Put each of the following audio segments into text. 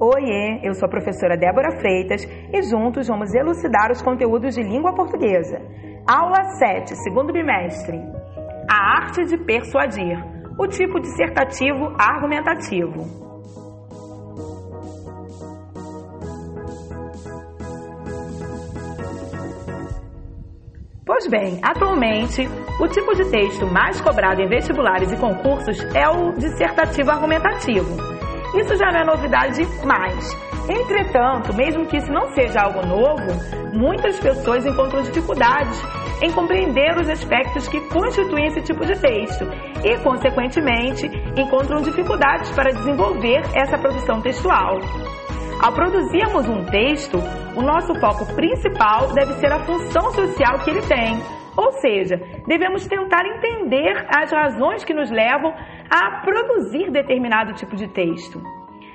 Oiê, eu sou a professora Débora Freitas e juntos vamos elucidar os conteúdos de língua portuguesa. Aula 7, segundo bimestre. A arte de persuadir, o tipo dissertativo argumentativo. Pois bem, atualmente, o tipo de texto mais cobrado em vestibulares e concursos é o dissertativo argumentativo isso já não é novidade mais. Entretanto, mesmo que isso não seja algo novo, muitas pessoas encontram dificuldades em compreender os aspectos que constituem esse tipo de texto e, consequentemente, encontram dificuldades para desenvolver essa produção textual. Ao produzirmos um texto, o nosso foco principal deve ser a função social que ele tem, ou seja, devemos tentar entender as razões que nos levam a produzir determinado tipo de texto.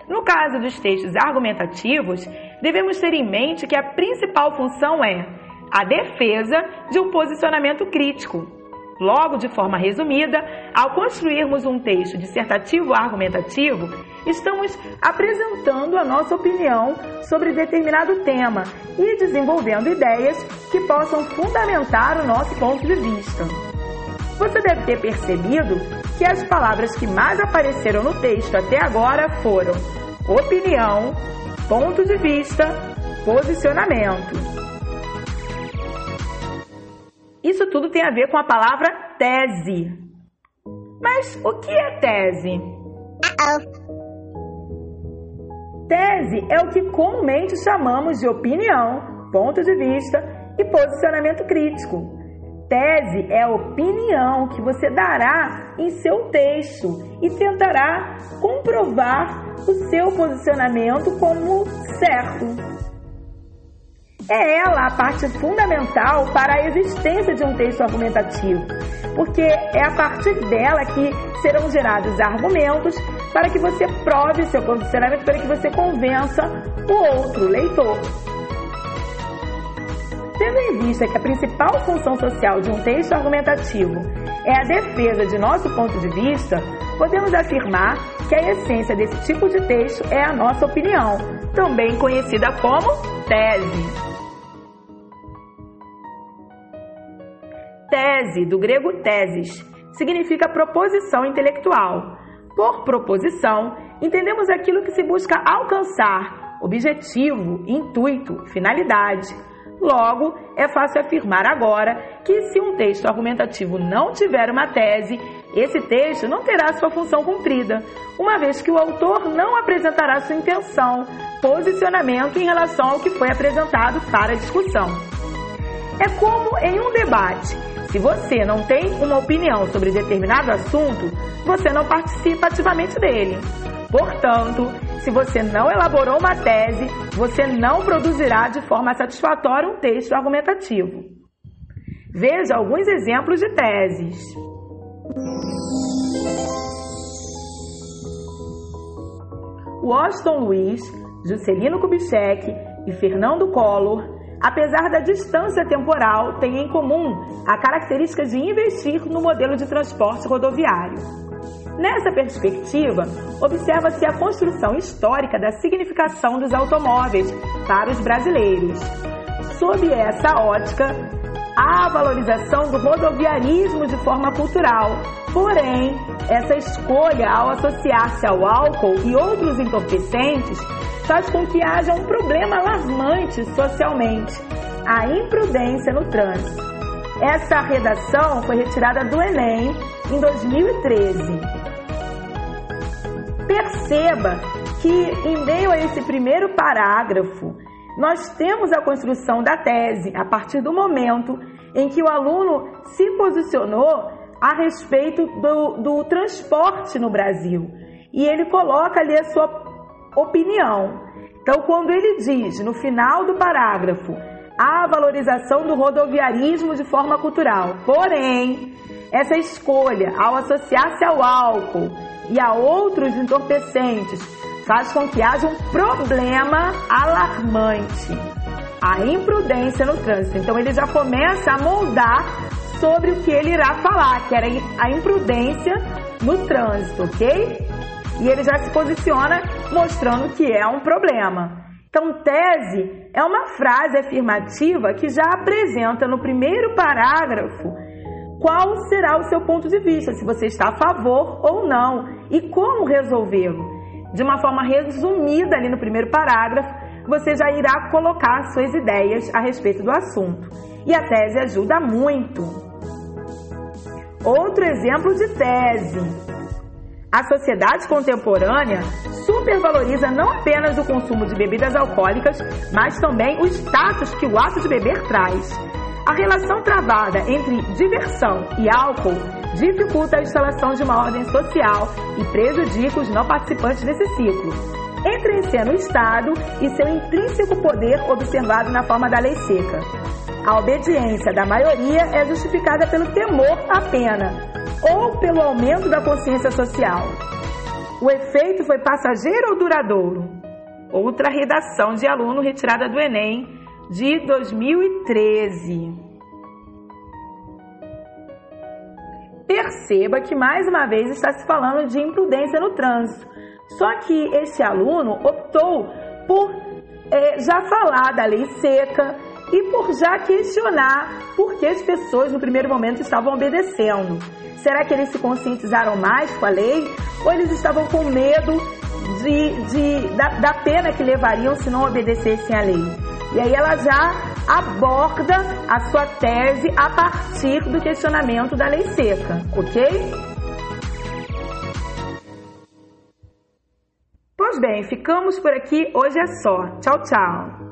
No caso dos textos argumentativos, devemos ter em mente que a principal função é a defesa de um posicionamento crítico. Logo, de forma resumida, ao construirmos um texto dissertativo argumentativo, estamos apresentando a nossa opinião sobre determinado tema e desenvolvendo ideias que possam fundamentar o nosso ponto de vista. Você deve ter percebido que as palavras que mais apareceram no texto até agora foram opinião, ponto de vista, posicionamento. Isso tudo tem a ver com a palavra tese. Mas o que é tese? Tese é o que comumente chamamos de opinião, ponto de vista e posicionamento crítico. Tese é a opinião que você dará em seu texto e tentará comprovar o seu posicionamento como certo. É ela a parte fundamental para a existência de um texto argumentativo, porque é a partir dela que serão gerados argumentos para que você prove seu posicionamento, para que você convença o outro leitor. Tendo em vista que a principal função social de um texto argumentativo é a defesa de nosso ponto de vista, podemos afirmar que a essência desse tipo de texto é a nossa opinião, também conhecida como tese. Tese, do grego teses, significa proposição intelectual. Por proposição, entendemos aquilo que se busca alcançar, objetivo, intuito, finalidade. Logo, é fácil afirmar agora que se um texto argumentativo não tiver uma tese, esse texto não terá sua função cumprida, uma vez que o autor não apresentará sua intenção, posicionamento em relação ao que foi apresentado para discussão. É como em um debate. Se você não tem uma opinião sobre determinado assunto, você não participa ativamente dele. Portanto, se você não elaborou uma tese, você não produzirá de forma satisfatória um texto argumentativo. Veja alguns exemplos de teses. Washington Luiz, Juscelino Kubitschek e Fernando Collor, apesar da distância temporal, têm em comum a característica de investir no modelo de transporte rodoviário. Nessa perspectiva, observa-se a construção histórica da significação dos automóveis para os brasileiros. Sob essa ótica, a valorização do rodoviarismo de forma cultural. Porém, essa escolha, ao associar-se ao álcool e outros entorpecentes, faz com que haja um problema alarmante socialmente: a imprudência no trânsito. Essa redação foi retirada do Enem em 2013 perceba que, em meio a esse primeiro parágrafo, nós temos a construção da tese a partir do momento em que o aluno se posicionou a respeito do, do transporte no Brasil e ele coloca ali a sua opinião. Então, quando ele diz no final do parágrafo a valorização do rodoviarismo de forma cultural, porém, essa escolha ao associar-se ao álcool e a outros entorpecentes faz com que haja um problema alarmante, a imprudência no trânsito. Então ele já começa a moldar sobre o que ele irá falar, que era a imprudência no trânsito, ok? e ele já se posiciona mostrando que é um problema. Então, tese é uma frase afirmativa que já apresenta no primeiro parágrafo qual será o seu ponto de vista, se você está a favor ou não e como resolvê-lo. De uma forma resumida ali no primeiro parágrafo, você já irá colocar suas ideias a respeito do assunto. E a tese ajuda muito. Outro exemplo de tese a sociedade contemporânea supervaloriza não apenas o consumo de bebidas alcoólicas, mas também o status que o ato de beber traz. A relação travada entre diversão e álcool dificulta a instalação de uma ordem social e prejudica os não participantes desse ciclo. Entra em cena o Estado e seu intrínseco poder observado na forma da lei seca. A obediência da maioria é justificada pelo temor à pena, ou pelo aumento da consciência social. O efeito foi passageiro ou duradouro? Outra redação de aluno retirada do Enem de 2013. Perceba que mais uma vez está se falando de imprudência no trânsito. Só que esse aluno optou por é, já falar da lei seca e por já questionar por que as pessoas no primeiro momento estavam obedecendo. Será que eles se conscientizaram mais com a lei? Ou eles estavam com medo de, de da, da pena que levariam se não obedecessem à lei? E aí ela já aborda a sua tese a partir do questionamento da lei seca, ok? Pois bem, ficamos por aqui. Hoje é só. Tchau, tchau.